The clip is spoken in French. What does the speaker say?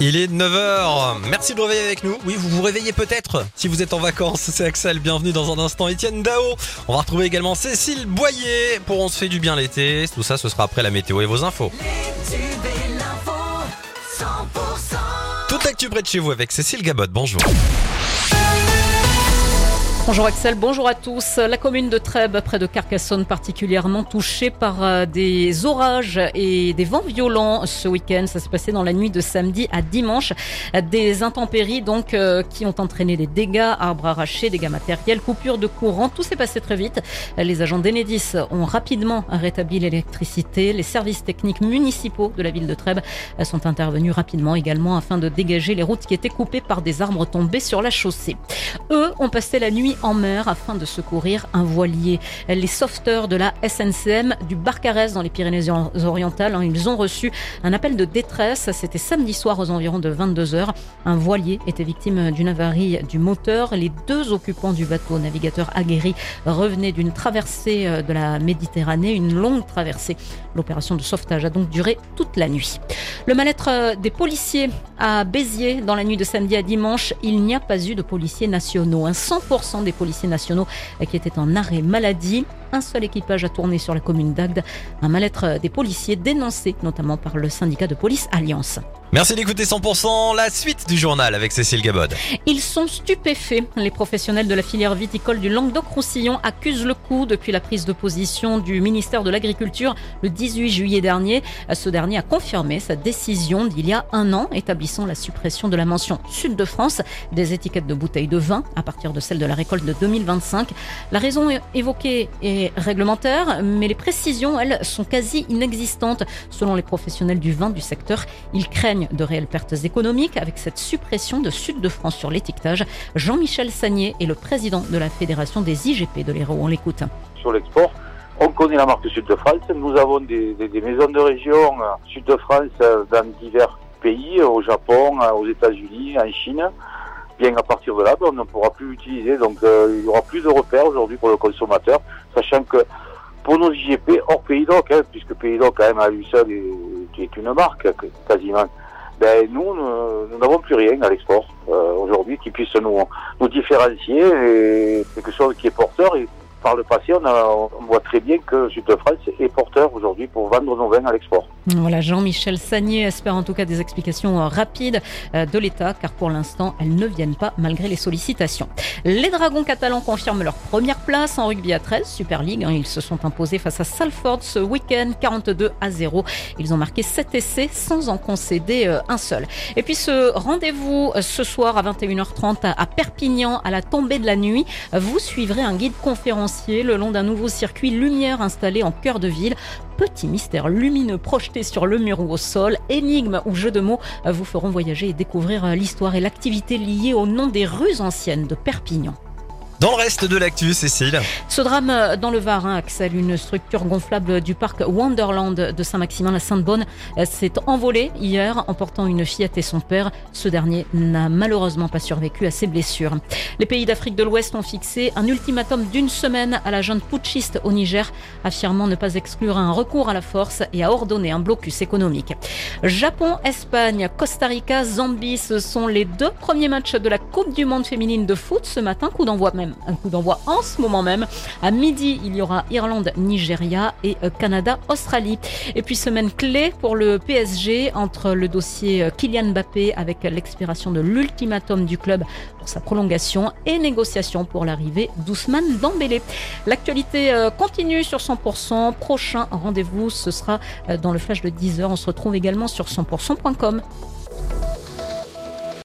Il est 9h. Merci de réveiller avec nous. Oui, vous vous réveillez peut-être si vous êtes en vacances. C'est Axel. Bienvenue dans un instant. Étienne Dao. On va retrouver également Cécile Boyer pour On se fait du bien l'été. Tout ça, ce sera après la météo et vos infos. Toute l'actu près de chez vous avec Cécile Gabot. Bonjour. Bonjour Axel, bonjour à tous. La commune de Trèbes, près de Carcassonne, particulièrement touchée par euh, des orages et des vents violents ce week-end. Ça s'est passé dans la nuit de samedi à dimanche. Des intempéries donc euh, qui ont entraîné des dégâts, arbres arrachés, dégâts matériels, coupures de courant. Tout s'est passé très vite. Les agents d'Enedis ont rapidement rétabli l'électricité. Les services techniques municipaux de la ville de Trèbes sont intervenus rapidement également afin de dégager les routes qui étaient coupées par des arbres tombés sur la chaussée. Eux ont passé la nuit en mer afin de secourir un voilier. Les sauveteurs de la SNCM du Barcarès dans les Pyrénées-Orientales, hein, ils ont reçu un appel de détresse. C'était samedi soir aux environs de 22 heures. Un voilier était victime d'une avarie du moteur. Les deux occupants du bateau, navigateur aguerri, revenaient d'une traversée euh, de la Méditerranée, une longue traversée. L'opération de sauvetage a donc duré toute la nuit. Le mal-être euh, des policiers à Béziers dans la nuit de samedi à dimanche, il n'y a pas eu de policiers nationaux. Un 100% des policiers nationaux qui étaient en arrêt maladie. Un seul équipage a tourné sur la commune d'Agde. Un mal-être des policiers dénoncé notamment par le syndicat de police Alliance. Merci d'écouter 100%. La suite du journal avec Cécile Gabod. Ils sont stupéfaits. Les professionnels de la filière viticole du Languedoc-Roussillon accusent le coup depuis la prise de position du ministère de l'Agriculture le 18 juillet dernier. Ce dernier a confirmé sa décision d'il y a un an établissant la suppression de la mention Sud de France des étiquettes de bouteilles de vin à partir de celle de la récolte de 2025. La raison évoquée est réglementaire, mais les précisions, elles, sont quasi inexistantes selon les professionnels du vin du secteur. Ils craignent de réelles pertes économiques avec cette suppression de Sud de France sur l'étiquetage. Jean-Michel Sagnier est le président de la Fédération des IGP de l'Hérault. On l'écoute. Sur l'export, on connaît la marque Sud de France. Nous avons des, maisons de région euh, Sud de France euh, dans divers pays, au Japon, euh, aux États-Unis, en Chine. Bien à partir de là, ben, on ne pourra plus l'utiliser. Donc il y aura plus de repères aujourd'hui pour le consommateur, sachant que pour nos IGP hors Pays d'Oc, hein, puisque Pays d'Oc quand même à lui seul est une marque quasiment ben, nous, nous n'avons plus rien à l'export euh, aujourd'hui qui puisse nous, nous différencier et quelque chose qui est porteur. Et par le passé, on, voit très bien que Sud France est porteur aujourd'hui pour vendre nos vins à l'export. Voilà, Jean-Michel Sagnier espère en tout cas des explications euh, rapides euh, de l'État, car pour l'instant, elles ne viennent pas malgré les sollicitations. Les Dragons catalans confirment leur première place en rugby à 13, Super League. Hein. Ils se sont imposés face à Salford ce week-end, 42 à 0. Ils ont marqué 7 essais sans en concéder euh, un seul. Et puis ce rendez-vous ce soir à 21h30 à Perpignan, à la tombée de la nuit, vous suivrez un guide le long d'un nouveau circuit lumière installé en cœur de ville. Petit mystère lumineux projeté sur le mur ou au sol, énigme ou jeu de mots vous feront voyager et découvrir l'histoire et l'activité liée au nom des rues anciennes de Perpignan. Dans le reste de l'actu, Cécile. Ce drame dans le Var, hein, Axel, une structure gonflable du parc Wonderland de Saint-Maximin, la Sainte-Bonne, s'est envolée hier, emportant une fillette et son père. Ce dernier n'a malheureusement pas survécu à ses blessures. Les pays d'Afrique de l'Ouest ont fixé un ultimatum d'une semaine à la jeune putschiste au Niger, affirmant ne pas exclure un recours à la force et à ordonner un blocus économique. Japon, Espagne, Costa Rica, Zambie, ce sont les deux premiers matchs de la Coupe du Monde féminine de foot ce matin. Coup d'envoi même un coup d'envoi en ce moment même. À midi, il y aura Irlande, Nigeria et euh, Canada, Australie. Et puis semaine clé pour le PSG entre le dossier euh, Kylian Mbappé avec l'expiration de l'ultimatum du club pour sa prolongation et négociation pour l'arrivée d'Ousmane Dembélé. L'actualité euh, continue sur 100%. Prochain rendez-vous, ce sera dans le flash de 10h. On se retrouve également sur 100%.com.